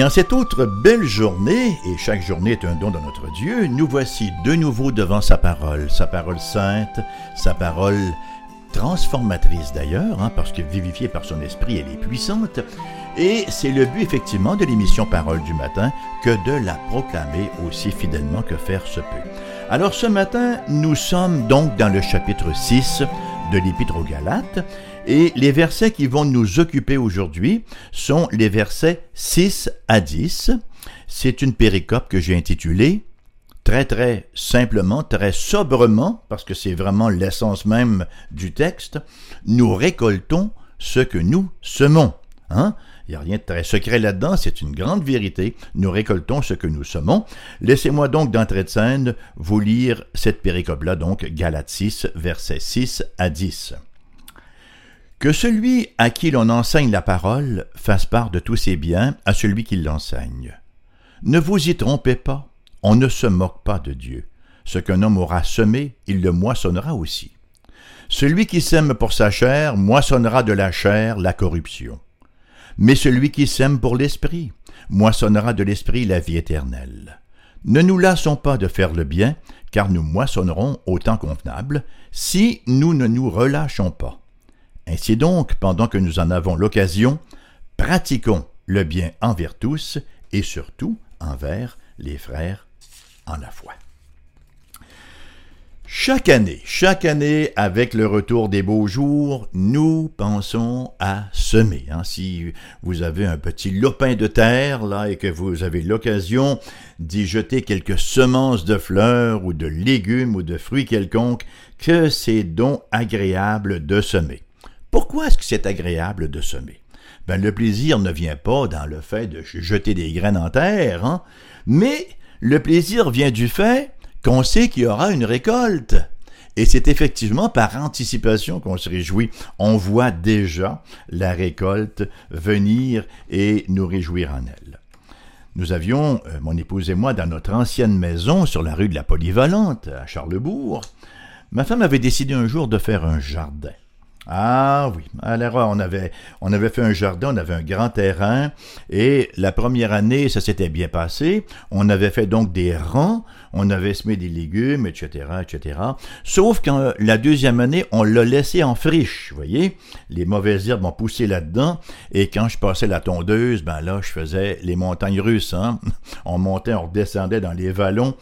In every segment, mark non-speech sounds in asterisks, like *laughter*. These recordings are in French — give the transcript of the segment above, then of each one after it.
Et en cette autre belle journée, et chaque journée est un don de notre Dieu, nous voici de nouveau devant sa parole, sa parole sainte, sa parole transformatrice d'ailleurs, hein, parce que vivifiée par son esprit, elle est puissante. Et c'est le but effectivement de l'émission Parole du matin que de la proclamer aussi fidèlement que faire se peut. Alors ce matin, nous sommes donc dans le chapitre 6 de l'Épître aux Galates, et les versets qui vont nous occuper aujourd'hui sont les versets 6 à 10. C'est une péricope que j'ai intitulée très très simplement, très sobrement, parce que c'est vraiment l'essence même du texte, nous récoltons ce que nous semons. Hein? Il n'y a rien de très secret là-dedans, c'est une grande vérité. Nous récoltons ce que nous semons. Laissez-moi donc d'entrée de scène vous lire cette péricope-là, donc Galates 6, versets 6 à 10. Que celui à qui l'on enseigne la parole fasse part de tous ses biens à celui qui l'enseigne. Ne vous y trompez pas, on ne se moque pas de Dieu. Ce qu'un homme aura semé, il le moissonnera aussi. Celui qui sème pour sa chair moissonnera de la chair la corruption. Mais celui qui sème pour l'esprit moissonnera de l'esprit la vie éternelle. Ne nous lassons pas de faire le bien, car nous moissonnerons au temps convenable, si nous ne nous relâchons pas. Ainsi donc, pendant que nous en avons l'occasion, pratiquons le bien envers tous et surtout envers les frères en la foi. Chaque année, chaque année, avec le retour des beaux jours, nous pensons à semer. Hein. Si vous avez un petit lopin de terre là et que vous avez l'occasion d'y jeter quelques semences de fleurs ou de légumes ou de fruits quelconques, que c'est donc agréable de semer. Pourquoi est-ce que c'est agréable de semer? Ben, le plaisir ne vient pas dans le fait de jeter des graines en terre, hein, mais le plaisir vient du fait qu'on sait qu'il y aura une récolte. Et c'est effectivement par anticipation qu'on se réjouit. On voit déjà la récolte venir et nous réjouir en elle. Nous avions, euh, mon épouse et moi, dans notre ancienne maison sur la rue de la Polyvalente, à Charlebourg, ma femme avait décidé un jour de faire un jardin. Ah oui, à on avait, fait un jardin, on avait un grand terrain, et la première année, ça s'était bien passé. On avait fait donc des rangs, on avait semé des légumes, etc., etc. Sauf qu'en la deuxième année, on l'a laissé en friche, vous voyez. Les mauvaises herbes ont poussé là-dedans, et quand je passais la tondeuse, ben là, je faisais les montagnes russes, hein. *laughs* On montait, on redescendait dans les vallons,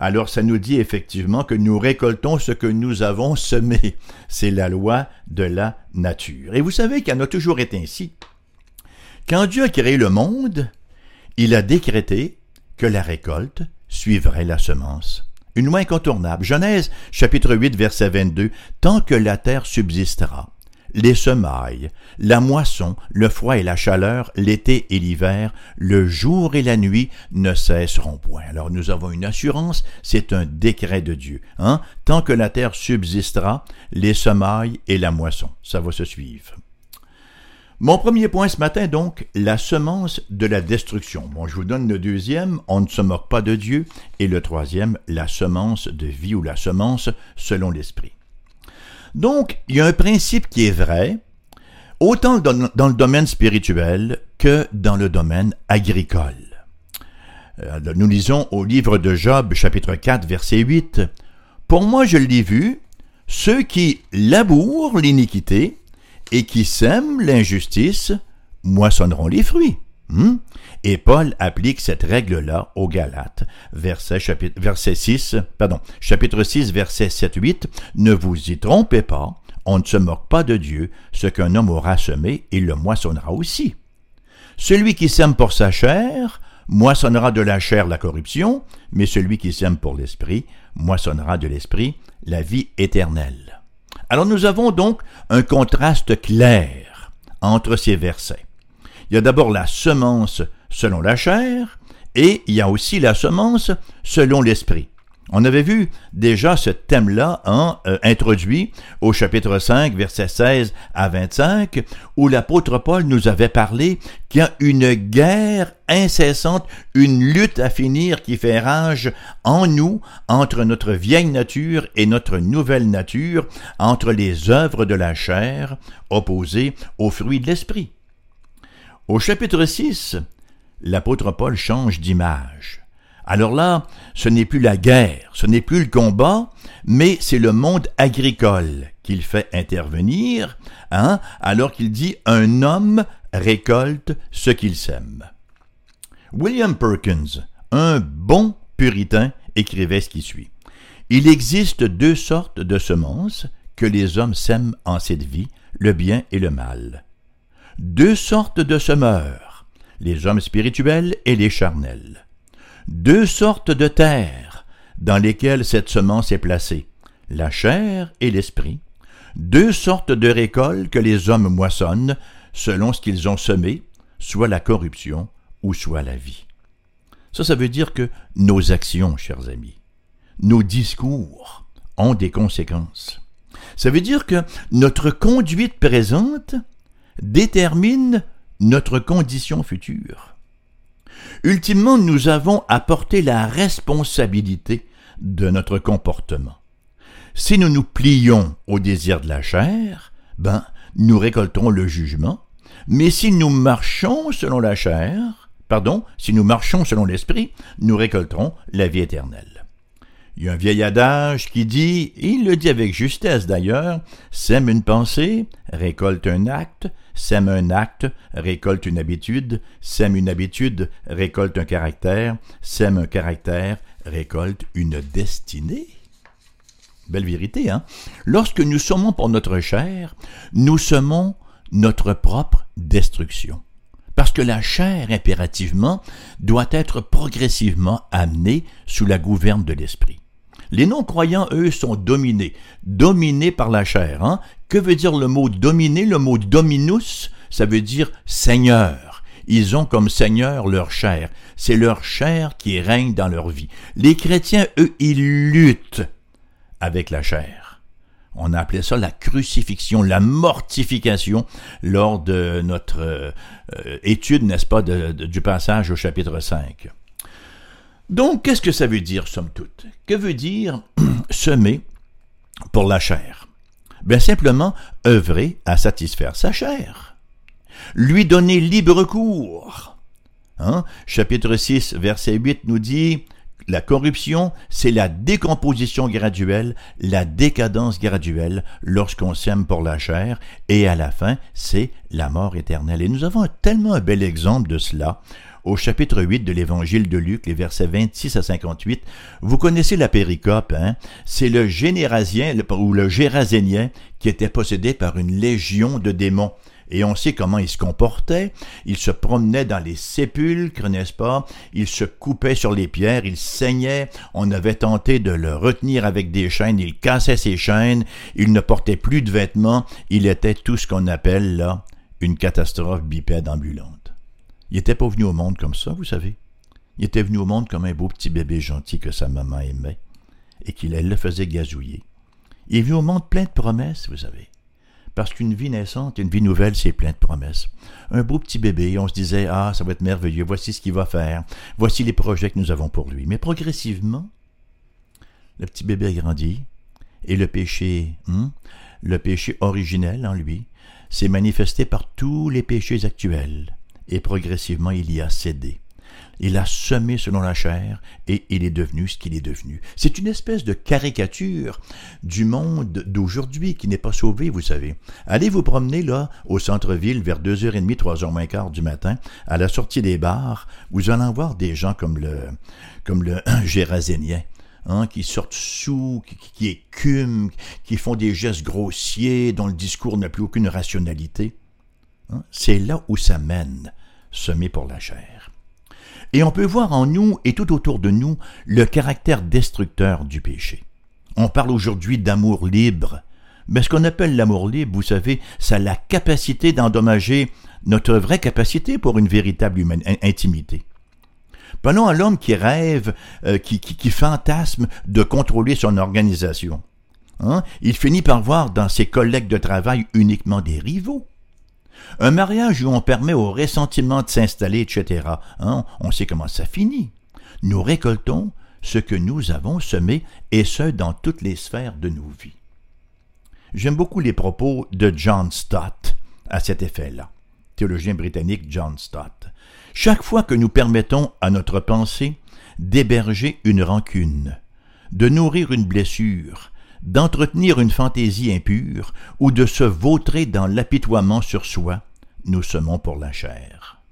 alors ça nous dit effectivement que nous récoltons ce que nous avons semé. C'est la loi de la nature. Et vous savez qu'il en a toujours été ainsi. Quand Dieu a créé le monde, il a décrété que la récolte suivrait la semence. Une loi incontournable. Genèse chapitre 8 verset 22. Tant que la terre subsistera, les semailles, la moisson, le froid et la chaleur, l'été et l'hiver, le jour et la nuit ne cesseront point. Alors nous avons une assurance, c'est un décret de Dieu. Hein? Tant que la terre subsistera, les semailles et la moisson, ça va se suivre. Mon premier point ce matin, donc, la semence de la destruction. Bon, je vous donne le deuxième, on ne se moque pas de Dieu, et le troisième, la semence de vie ou la semence selon l'esprit. Donc, il y a un principe qui est vrai, autant dans le domaine spirituel que dans le domaine agricole. Euh, nous lisons au livre de Job, chapitre 4, verset 8. Pour moi, je l'ai vu, ceux qui labourent l'iniquité et qui sèment l'injustice moissonneront les fruits. Hmm? Et Paul applique cette règle-là aux Galates, verset, chapitre, verset 6, pardon, chapitre 6, verset 7-8. Ne vous y trompez pas, on ne se moque pas de Dieu, ce qu'un homme aura semé, il le moissonnera aussi. Celui qui sème pour sa chair, moissonnera de la chair la corruption, mais celui qui sème pour l'esprit, moissonnera de l'esprit la vie éternelle. Alors nous avons donc un contraste clair entre ces versets. Il y a d'abord la semence selon la chair, et il y a aussi la semence selon l'esprit. On avait vu déjà ce thème-là hein, introduit au chapitre 5, versets 16 à 25, où l'apôtre Paul nous avait parlé qu'il y a une guerre incessante, une lutte à finir qui fait rage en nous, entre notre vieille nature et notre nouvelle nature, entre les œuvres de la chair opposées aux fruits de l'esprit. Au chapitre 6, l'apôtre Paul change d'image. Alors là, ce n'est plus la guerre, ce n'est plus le combat, mais c'est le monde agricole qu'il fait intervenir, hein, alors qu'il dit un homme récolte ce qu'il sème. William Perkins, un bon puritain, écrivait ce qui suit. Il existe deux sortes de semences que les hommes sèment en cette vie, le bien et le mal. Deux sortes de semeurs, les hommes spirituels et les charnels deux sortes de terres dans lesquelles cette semence est placée, la chair et l'esprit, deux sortes de récoltes que les hommes moissonnent selon ce qu'ils ont semé, soit la corruption ou soit la vie. Ça, ça veut dire que nos actions, chers amis, nos discours ont des conséquences. Ça veut dire que notre conduite présente détermine notre condition future. Ultimement, nous avons à porter la responsabilité de notre comportement. Si nous nous plions au désir de la chair, ben, nous récolterons le jugement, mais si nous marchons selon la chair, pardon, si nous marchons selon l'esprit, nous récolterons la vie éternelle. Il y a un vieil adage qui dit, il le dit avec justesse d'ailleurs, sème une pensée, récolte un acte, sème un acte, récolte une habitude, sème une habitude, récolte un caractère, sème un caractère, récolte une destinée. Belle vérité, hein? Lorsque nous semons pour notre chair, nous semons notre propre destruction. Parce que la chair, impérativement, doit être progressivement amenée sous la gouverne de l'esprit. Les non-croyants, eux, sont dominés, dominés par la chair. Hein? Que veut dire le mot dominer? Le mot dominus, ça veut dire seigneur. Ils ont comme seigneur leur chair. C'est leur chair qui règne dans leur vie. Les chrétiens, eux, ils luttent avec la chair. On a appelé ça la crucifixion, la mortification lors de notre euh, étude, n'est-ce pas, du passage au chapitre 5. Donc, qu'est-ce que ça veut dire, somme toute? Que veut dire *clears throat* semer pour la chair? Bien simplement, œuvrer à satisfaire sa chair. Lui donner libre cours. Hein? Chapitre 6, verset 8 nous dit, la corruption, c'est la décomposition graduelle, la décadence graduelle lorsqu'on s'aime pour la chair, et à la fin, c'est la mort éternelle. Et nous avons tellement un bel exemple de cela au chapitre 8 de l'évangile de Luc, les versets 26 à 58. Vous connaissez la péricope, hein? C'est le générasien ou le gérasénien qui était possédé par une légion de démons. Et on sait comment il se comportait. Il se promenait dans les sépulcres, n'est-ce pas? Il se coupait sur les pierres, il saignait. On avait tenté de le retenir avec des chaînes. Il cassait ses chaînes. Il ne portait plus de vêtements. Il était tout ce qu'on appelle, là, une catastrophe bipède ambulante. Il n'était pas venu au monde comme ça, vous savez. Il était venu au monde comme un beau petit bébé gentil que sa maman aimait et qu'il le faisait gazouiller. Il est venu au monde plein de promesses, vous savez. Parce qu'une vie naissante, une vie nouvelle, c'est plein de promesses. Un beau petit bébé, on se disait, ah, ça va être merveilleux, voici ce qu'il va faire, voici les projets que nous avons pour lui. Mais progressivement, le petit bébé a grandi, et le péché, hein, le péché originel en lui, s'est manifesté par tous les péchés actuels et progressivement il y a cédé. Il a semé selon la chair et il est devenu ce qu'il est devenu. C'est une espèce de caricature du monde d'aujourd'hui qui n'est pas sauvé, vous savez. Allez vous promener là au centre-ville vers 2h30, 3h moins quart du matin, à la sortie des bars, vous allez voir des gens comme le comme le *clears throat* Gérasénien. Hein, qui sortent sous, qui, écument, qui font des gestes grossiers, dont le discours n'a plus aucune rationalité. Hein, c'est là où ça mène semé pour la chair. Et on peut voir en nous et tout autour de nous le caractère destructeur du péché. On parle aujourd'hui d'amour libre. Mais ce qu'on appelle l'amour libre, vous savez, ça a la capacité d'endommager notre vraie capacité pour une véritable intimité. Prenons à l'homme qui rêve, euh, qui, fantasme de contrôler son organisation. Hein? Il finit par voir dans ses collègues de travail uniquement des rivaux. Un mariage où on permet au ressentiment de s'installer, etc. Hein, on sait comment ça finit. Nous récoltons ce que nous avons semé, et ce, dans toutes les sphères de nos vies. J'aime beaucoup les propos de John Stott à cet effet-là, théologien britannique John Stott. chaque fois que nous permettons à notre pensée d'héberger une rancune, de nourrir une blessure, d'entretenir une fantaisie impure ou de se vautrer dans l'apitoiement sur soi, nous semons pour la chair.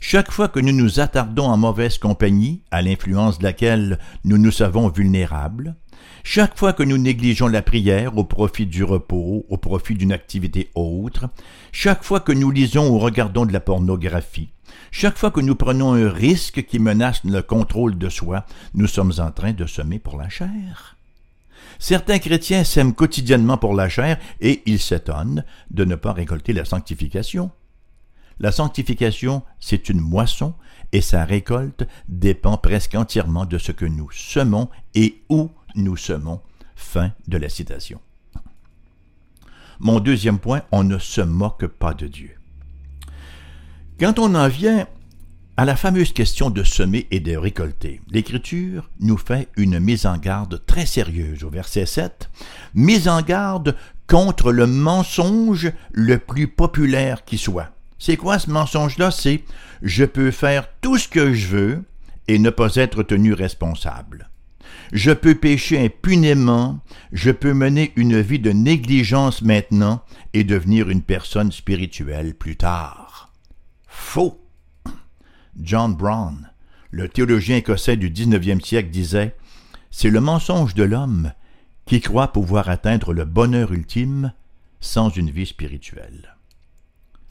Chaque fois que nous nous attardons en mauvaise compagnie, à l'influence de laquelle nous nous savons vulnérables, chaque fois que nous négligeons la prière au profit du repos, au profit d'une activité autre, chaque fois que nous lisons ou regardons de la pornographie, chaque fois que nous prenons un risque qui menace le contrôle de soi, nous sommes en train de semer pour la chair. Certains chrétiens sèment quotidiennement pour la chair et ils s'étonnent de ne pas récolter la sanctification. La sanctification, c'est une moisson et sa récolte dépend presque entièrement de ce que nous semons et où nous semons. Fin de la citation. Mon deuxième point, on ne se moque pas de Dieu. Quand on en vient à la fameuse question de semer et de récolter, l'Écriture nous fait une mise en garde très sérieuse au verset 7, mise en garde contre le mensonge le plus populaire qui soit. C'est quoi ce mensonge-là? C'est je peux faire tout ce que je veux et ne pas être tenu responsable. Je peux pécher impunément, je peux mener une vie de négligence maintenant et devenir une personne spirituelle plus tard. Faux. John Brown, le théologien écossais du XIXe siècle, disait C'est le mensonge de l'homme qui croit pouvoir atteindre le bonheur ultime sans une vie spirituelle.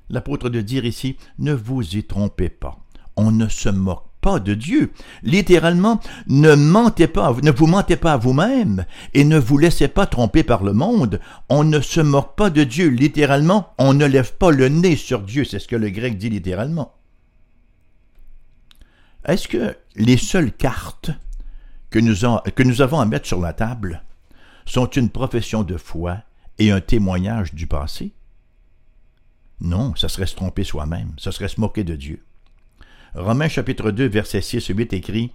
L'apôtre de dire ici Ne vous y trompez pas. On ne se moque pas de Dieu. Littéralement, ne mentez pas, ne vous mentez pas à vous-même et ne vous laissez pas tromper par le monde. On ne se moque pas de Dieu. Littéralement, on ne lève pas le nez sur Dieu. C'est ce que le grec dit littéralement. Est-ce que les seules cartes que nous, avons à mettre sur la table sont une profession de foi et un témoignage du passé? Non, ça serait se tromper soi-même, ça serait se moquer de Dieu. Romains chapitre 2, verset 6 et 8 écrit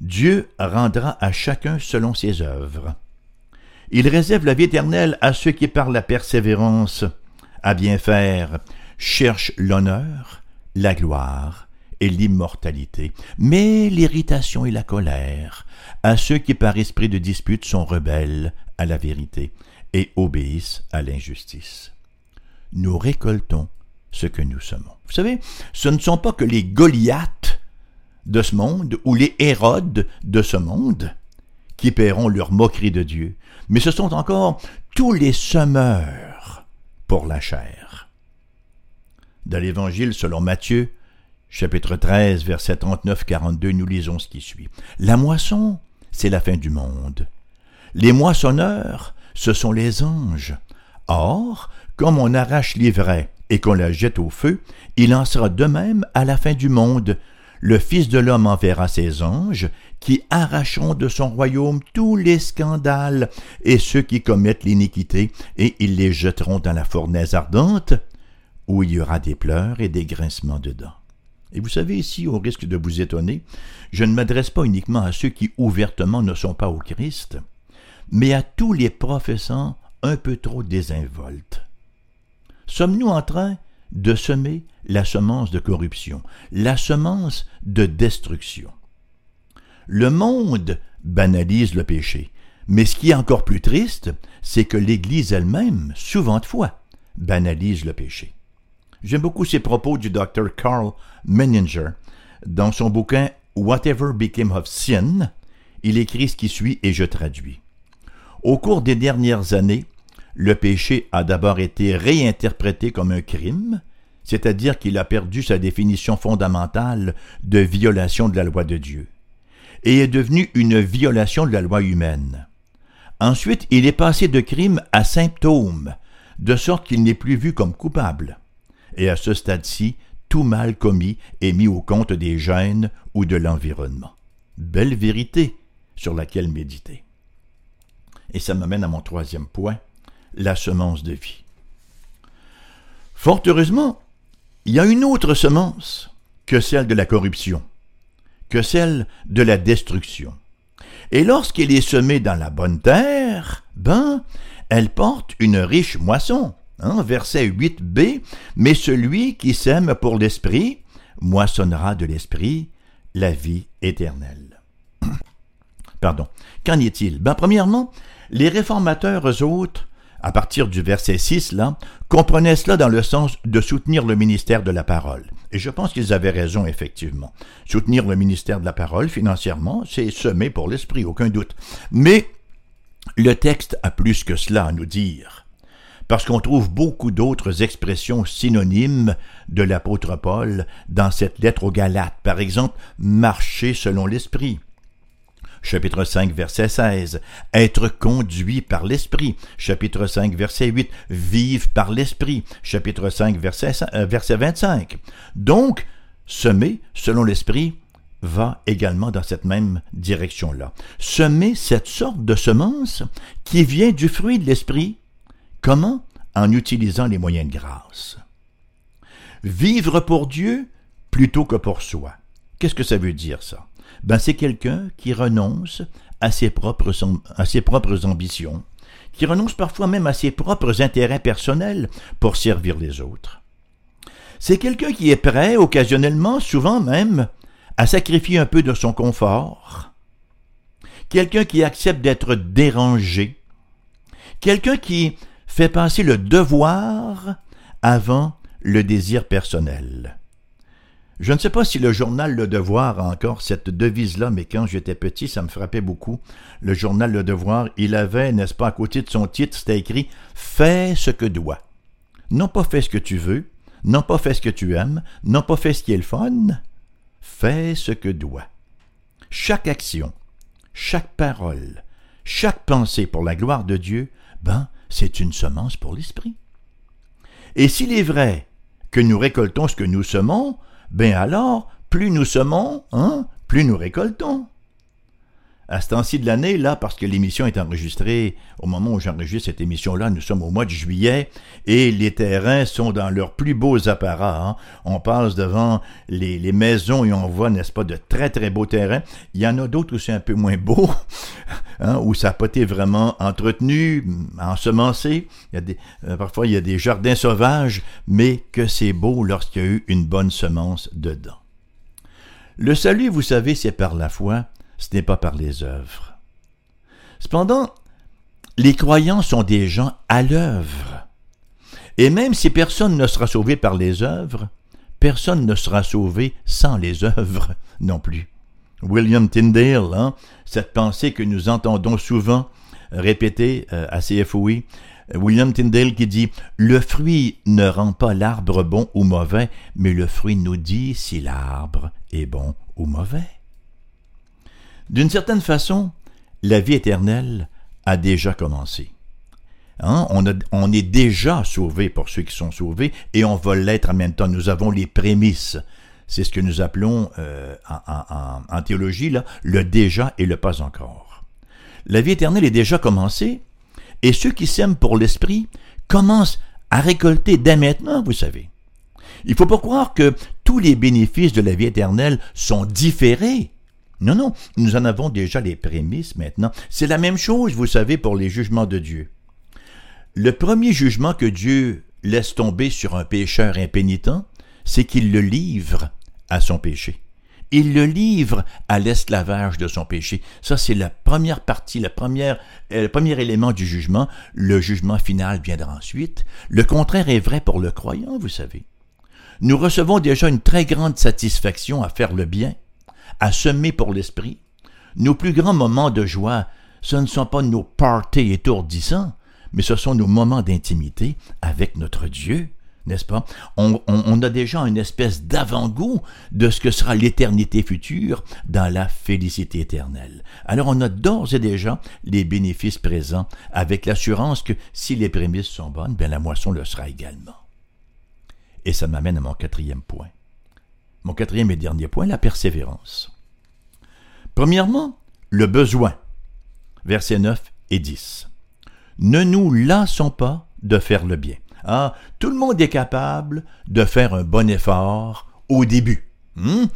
Dieu rendra à chacun selon ses œuvres. Il réserve la vie éternelle à ceux qui, par la persévérance à bien faire, cherchent l'honneur, la gloire et l'immortalité, mais l'irritation et la colère à ceux qui par esprit de dispute sont rebelles à la vérité et obéissent à l'injustice. Nous récoltons ce que nous sommes. Vous savez, ce ne sont pas que les Goliaths de ce monde ou les Hérodes de ce monde qui paieront leur moquerie de Dieu, mais ce sont encore tous les semeurs pour la chair. Dans l'Évangile selon Matthieu, chapitre 13, verset 39-42, nous lisons ce qui suit. La moisson, c'est la fin du monde. Les moissonneurs, ce sont les anges. Or, comme on arrache l'ivraie et qu'on la jette au feu, il en sera de même à la fin du monde. Le Fils de l'homme enverra ses anges, qui arracheront de son royaume tous les scandales et ceux qui commettent l'iniquité, et ils les jetteront dans la fournaise ardente, où il y aura des pleurs et des grincements de dents. Et vous savez, ici, au risque de vous étonner, je ne m'adresse pas uniquement à ceux qui ouvertement ne sont pas au Christ, mais à tous les professants un peu trop désinvoltes. Sommes-nous en train de semer la semence de corruption, la semence de destruction? Le monde banalise le péché, mais ce qui est encore plus triste, c'est que l'Église elle-même, souvent de fois, banalise le péché. J'aime beaucoup ces propos du docteur Carl Menninger. Dans son bouquin Whatever Became of Sin, il écrit ce qui suit et je traduis. Au cours des dernières années, le péché a d'abord été réinterprété comme un crime, c'est-à-dire qu'il a perdu sa définition fondamentale de violation de la loi de Dieu, et est devenu une violation de la loi humaine. Ensuite, il est passé de crime à symptôme, de sorte qu'il n'est plus vu comme coupable. Et à ce stade-ci, tout mal commis est mis au compte des gènes ou de l'environnement. Belle vérité sur laquelle méditer. Et ça m'amène à mon troisième point, la semence de vie. Fort heureusement, il y a une autre semence que celle de la corruption, que celle de la destruction. Et lorsqu'elle est semée dans la bonne terre, ben, elle porte une riche moisson. Hein, verset 8b, mais celui qui sème pour l'esprit moissonnera de l'esprit la vie éternelle. *clears throat* Pardon. Qu'en est-il? Ben, premièrement, les réformateurs, autres, à partir du verset 6, là, comprenaient cela dans le sens de soutenir le ministère de la parole. Et je pense qu'ils avaient raison, effectivement. Soutenir le ministère de la parole financièrement, c'est semer pour l'esprit, aucun doute. Mais le texte a plus que cela à nous dire, parce qu'on trouve beaucoup d'autres expressions synonymes de l'apôtre Paul dans cette lettre aux Galates. Par exemple, marcher selon l'esprit. Chapitre 5, verset 16. Être conduit par l'Esprit. Chapitre 5, verset 8. Vivre par l'Esprit. Chapitre 5, verset, euh, verset 25. Donc, semer selon l'Esprit va également dans cette même direction-là. Semer cette sorte de semence qui vient du fruit de l'Esprit. Comment? En utilisant les moyens de grâce. Vivre pour Dieu plutôt que pour soi. Qu'est-ce que ça veut dire ça? Ben, c'est quelqu'un qui renonce à ses, propres, à ses propres ambitions, qui renonce parfois même à ses propres intérêts personnels pour servir les autres. C'est quelqu'un qui est prêt, occasionnellement, souvent même, à sacrifier un peu de son confort, quelqu'un qui accepte d'être dérangé, quelqu'un qui fait passer le devoir avant le désir personnel. Je ne sais pas si le journal Le Devoir a encore cette devise-là, mais quand j'étais petit, ça me frappait beaucoup. Le journal Le Devoir, il avait, n'est-ce pas, à côté de son titre, c'était écrit Fais ce que doit. Non pas fais ce que tu veux, non pas fais ce que tu aimes, non pas fais ce qui est le fun, fais ce que doit. Chaque action, chaque parole, chaque pensée pour la gloire de Dieu, ben, c'est une semence pour l'esprit. Et s'il est vrai que nous récoltons ce que nous semons, ben alors, plus nous semons, hein, plus nous récoltons. À ce temps-ci de l'année, là, parce que l'émission est enregistrée, au moment où j'enregistre cette émission-là, nous sommes au mois de juillet, et les terrains sont dans leurs plus beaux apparats. Hein. On passe devant les, maisons et on voit, n'est-ce pas, de très très beaux terrains. Il y en a d'autres où c'est un peu moins beau, *laughs* hein, où ça n'a pas été vraiment entretenu, ensemencé. Euh, parfois, il y a des jardins sauvages, mais que c'est beau lorsqu'il y a eu une bonne semence dedans. Le salut, vous savez, c'est par la foi ce n'est pas par les œuvres. Cependant, les croyants sont des gens à l'œuvre. Et même si personne ne sera sauvé par les œuvres, personne ne sera sauvé sans les œuvres non plus. William Tyndale, hein, cette pensée que nous entendons souvent répéter euh, à CFOI, William Tyndale qui dit Le fruit ne rend pas l'arbre bon ou mauvais, mais le fruit nous dit si l'arbre est bon ou mauvais. D'une certaine façon, la vie éternelle a déjà commencé. Hein? On, est déjà sauvé pour ceux qui sont sauvés et on va l'être en même temps. Nous avons les prémices. C'est ce que nous appelons euh, en, théologie le déjà et le pas encore. La vie éternelle est déjà commencée et ceux qui s'aiment pour l'esprit commencent à récolter dès maintenant, vous savez. Il ne faut pas croire que tous les bénéfices de la vie éternelle sont différés non, non, nous en avons déjà les prémices maintenant. C'est la même chose, vous savez, pour les jugements de Dieu. Le premier jugement que Dieu laisse tomber sur un pécheur impénitent, c'est qu'il le livre à son péché. Il le livre à l'esclavage de son péché. Ça, c'est la première partie, euh, le premier élément du jugement. Le jugement final viendra ensuite. Le contraire est vrai pour le croyant, vous savez. Nous recevons déjà une très grande satisfaction à faire le bien à semer pour l'esprit. Nos plus grands moments de joie, ce ne sont pas nos parties étourdissants, mais ce sont nos moments d'intimité avec notre Dieu, n'est-ce pas? On, a déjà une espèce d'avant-goût de ce que sera l'éternité future dans la félicité éternelle. Alors on a d'ores et déjà les bénéfices présents avec l'assurance que si les prémices sont bonnes, bien la moisson le sera également. Et ça m'amène à mon quatrième point. Mon quatrième et dernier point, la persévérance. Premièrement, le besoin. Versets 9 et 10. Ne nous lassons pas de faire le bien. Ah, tout le monde est capable de faire un bon effort au début. Hmm?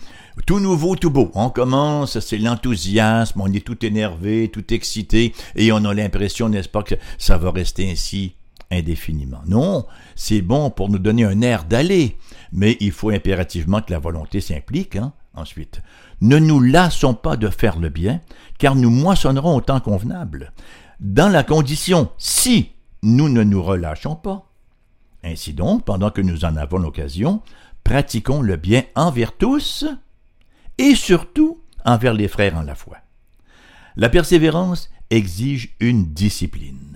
Tout nouveau, tout beau. On commence, c'est l'enthousiasme, on est tout énervé, tout excité, et on a l'impression, n'est-ce pas, que ça va rester ainsi indéfiniment. Non, c'est bon pour nous donner un air d'aller, mais il faut impérativement que la volonté s'implique. Hein? Ensuite, ne nous lassons pas de faire le bien, car nous moissonnerons au temps convenable, dans la condition si nous ne nous relâchons pas. Ainsi donc, pendant que nous en avons l'occasion, pratiquons le bien envers tous et surtout envers les frères en la foi. La persévérance exige une discipline.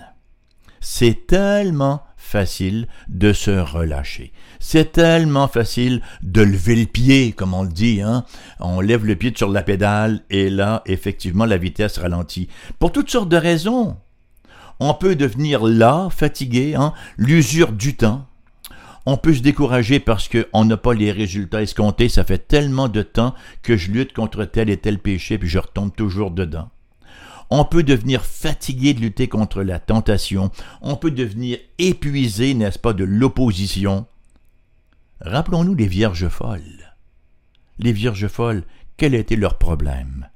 C'est tellement facile de se relâcher. C'est tellement facile de lever le pied, comme on le dit. Hein? On lève le pied sur la pédale et là, effectivement, la vitesse ralentit. Pour toutes sortes de raisons. On peut devenir là, fatigué, hein? l'usure du temps. On peut se décourager parce qu'on n'a pas les résultats escomptés. Ça fait tellement de temps que je lutte contre tel et tel péché, puis je retombe toujours dedans. On peut devenir fatigué de lutter contre la tentation. On peut devenir épuisé, n'est-ce pas, de l'opposition. Rappelons-nous les vierges folles. Les vierges folles, quel était leur problème?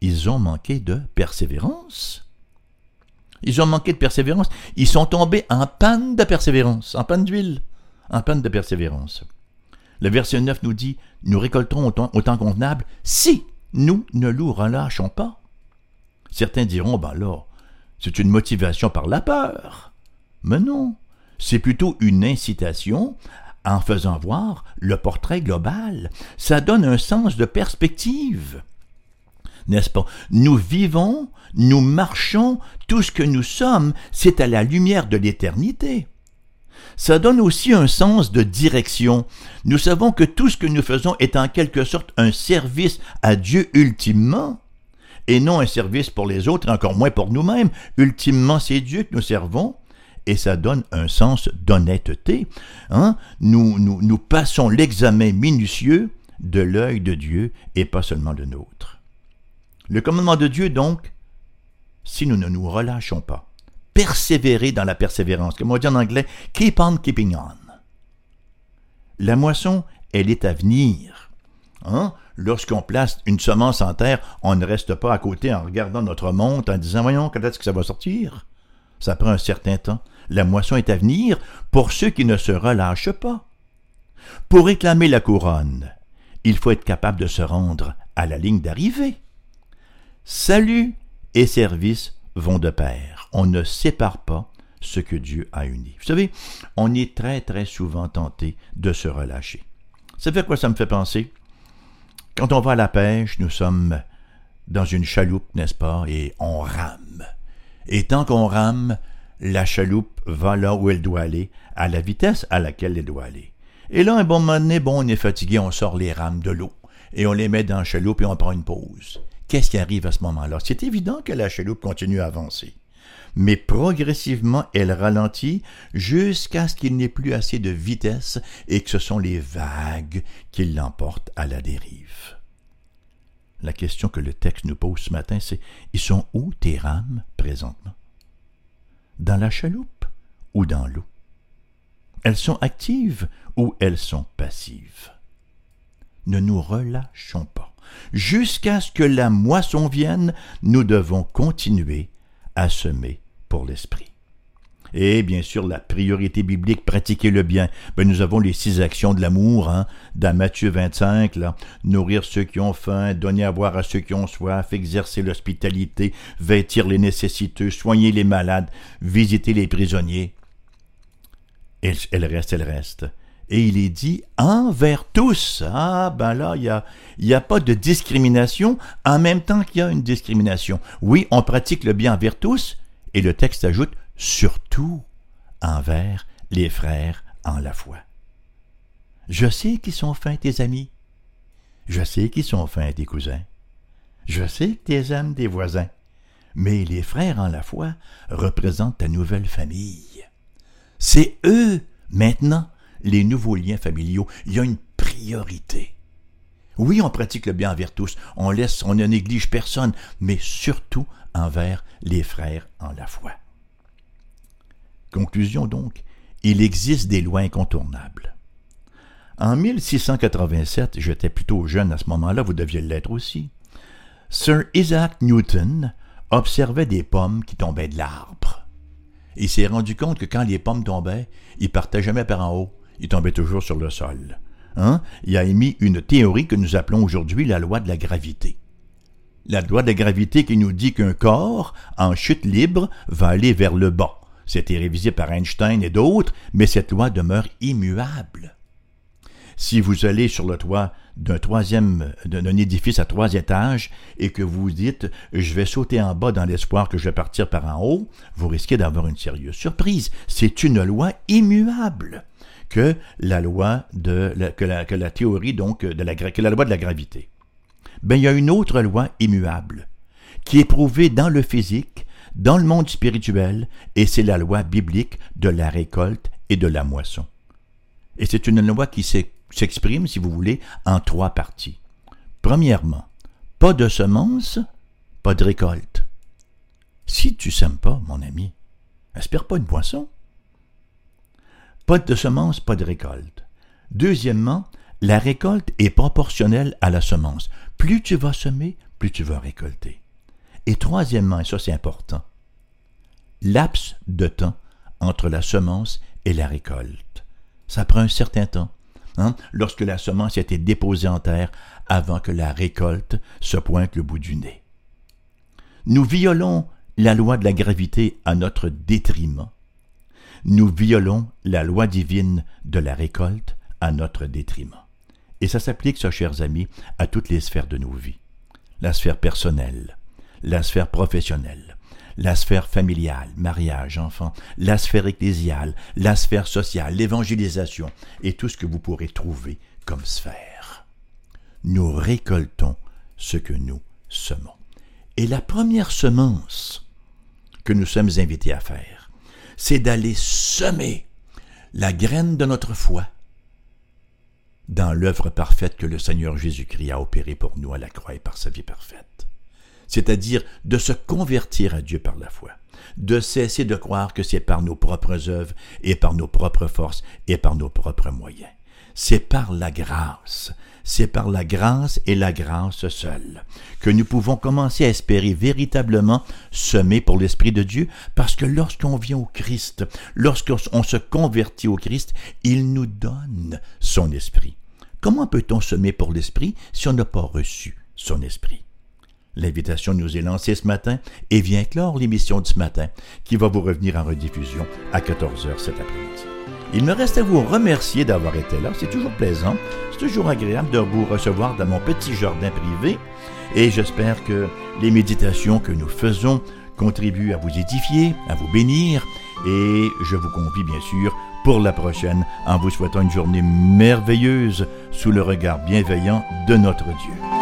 Ils ont manqué de persévérance. Ils ont manqué de persévérance. Ils sont tombés en panne de persévérance, en panne d'huile, en panne de persévérance. Le verset 9 nous dit Nous récolterons au temps, convenable si nous ne nous relâchons pas. Certains diront, ben là, c'est une motivation par la peur. Mais non, c'est plutôt une incitation en faisant voir le portrait global. Ça donne un sens de perspective. N'est-ce pas? Nous vivons, nous marchons, tout ce que nous sommes, c'est à la lumière de l'éternité. Ça donne aussi un sens de direction. Nous savons que tout ce que nous faisons est en quelque sorte un service à Dieu ultimement et non un service pour les autres, encore moins pour nous-mêmes. Ultimement, c'est Dieu que nous servons, et ça donne un sens d'honnêteté. Hein? Nous, nous, nous passons l'examen minutieux de l'œil de Dieu et pas seulement le nôtre. Le commandement de Dieu, donc, si nous ne nous relâchons pas, persévérer dans la persévérance, comme on dit en anglais, keep on keeping on. La moisson, elle est à venir. Hein? lorsqu'on place une semence en terre, on ne reste pas à côté en regardant notre montre en disant Voyons, quand est-ce que ça va sortir? Ça prend un certain temps. La moisson est à venir pour ceux qui ne se relâchent pas. Pour réclamer la couronne, il faut être capable de se rendre à la ligne d'arrivée. Salut et service vont de pair. On ne sépare pas ce que Dieu a uni. Vous savez, on est très très souvent tenté de se relâcher. Ça fait quoi ça me fait penser? Quand on va à la pêche, nous sommes dans une chaloupe, n'est-ce pas, et on rame. Et tant qu'on rame, la chaloupe va là où elle doit aller, à la vitesse à laquelle elle doit aller. Et là, un bon moment donné, bon, on est fatigué, on sort les rames de l'eau, et on les met dans la chaloupe et on prend une pause. Qu'est-ce qui arrive à ce moment-là? C'est évident que la chaloupe continue à avancer. Mais progressivement, elle ralentit jusqu'à ce qu'il n'ait plus assez de vitesse et que ce sont les vagues qui l'emportent à la dérive. La question que le texte nous pose ce matin, c'est Ils sont où tes rames présentement? Dans la chaloupe ou dans l'eau? Elles sont actives ou elles sont passives? Ne nous relâchons pas. Jusqu'à ce que la moisson vienne, nous devons continuer à semer pour l'esprit. Et bien sûr, la priorité biblique, pratiquer le bien. Ben, nous avons les six actions de l'amour, hein, dans Matthieu 25, là, nourrir ceux qui ont faim, donner à boire à ceux qui ont soif, exercer l'hospitalité, vêtir les nécessiteux, soigner les malades, visiter les prisonniers. Elle, elle reste, elle reste. Et il est dit envers tous. Ah, ben là, il n'y a, y a pas de discrimination en même temps qu'il y a une discrimination. Oui, on pratique le bien envers tous, et le texte ajoute surtout envers les frères en la foi. Je sais qu'ils sont fins tes amis. Je sais qu'ils sont fins tes cousins. Je sais que tes aimes tes voisins. Mais les frères en la foi représentent ta nouvelle famille. C'est eux, maintenant, les nouveaux liens familiaux. Il y a une priorité. Oui, on pratique le bien envers tous, on laisse, on ne néglige personne, mais surtout envers les frères en la foi. Conclusion donc, il existe des lois incontournables. En 1687, j'étais plutôt jeune à ce moment-là, vous deviez l'être aussi, Sir Isaac Newton observait des pommes qui tombaient de l'arbre. il s'est rendu compte que quand les pommes tombaient, ils partaient jamais par en haut, ils tombaient toujours sur le sol. Hein? Il a émis une théorie que nous appelons aujourd'hui la loi de la gravité. La loi de la gravité qui nous dit qu'un corps, en chute libre, va aller vers le bas. C'était révisé par Einstein et d'autres, mais cette loi demeure immuable. Si vous allez sur le toit d'un troisième, d'un édifice à trois étages et que vous dites je vais sauter en bas dans l'espoir que je vais partir par en haut, vous risquez d'avoir une sérieuse surprise. C'est une loi immuable que la loi de la, théorie donc de la loi de la gravité. Ben il y a une autre loi immuable qui est prouvée dans le physique, dans le monde spirituel, et c'est la loi biblique de la récolte et de la moisson. Et c'est une loi qui s'exprime, si vous voulez, en trois parties. Premièrement, pas de semences, pas de récolte. Si tu sèmes pas, mon ami, espère pas une poisson. Pas de semences, pas de récolte. Deuxièmement, la récolte est proportionnelle à la semence. Plus tu vas semer, plus tu vas récolter. Et troisièmement, et ça c'est important, laps de temps entre la semence et la récolte. Ça prend un certain temps. Hein, lorsque la semence a été déposée en terre avant que la récolte se pointe le bout du nez. Nous violons la loi de la gravité à notre détriment nous violons la loi divine de la récolte à notre détriment. Et ça s'applique, chers amis, à toutes les sphères de nos vies. La sphère personnelle, la sphère professionnelle, la sphère familiale, mariage, enfant, la sphère ecclésiale, la sphère sociale, l'évangélisation et tout ce que vous pourrez trouver comme sphère. Nous récoltons ce que nous semons. Et la première semence que nous sommes invités à faire, c'est d'aller semer la graine de notre foi dans l'œuvre parfaite que le Seigneur Jésus-Christ a opérée pour nous à la croix et par sa vie parfaite. C'est-à-dire de se convertir à Dieu par la foi, de cesser de croire que c'est par nos propres œuvres et par nos propres forces et par nos propres moyens. C'est par la grâce, c'est par la grâce et la grâce seule que nous pouvons commencer à espérer véritablement semer pour l'Esprit de Dieu, parce que lorsqu'on vient au Christ, lorsqu'on se convertit au Christ, il nous donne son Esprit. Comment peut-on semer pour l'Esprit si on n'a pas reçu son Esprit? L'invitation nous est lancée ce matin et vient clore l'émission de ce matin qui va vous revenir en rediffusion à 14h cet après-midi. Il me reste à vous remercier d'avoir été là. C'est toujours plaisant. C'est toujours agréable de vous recevoir dans mon petit jardin privé. Et j'espère que les méditations que nous faisons contribuent à vous édifier, à vous bénir. Et je vous convie bien sûr pour la prochaine en vous souhaitant une journée merveilleuse sous le regard bienveillant de notre Dieu.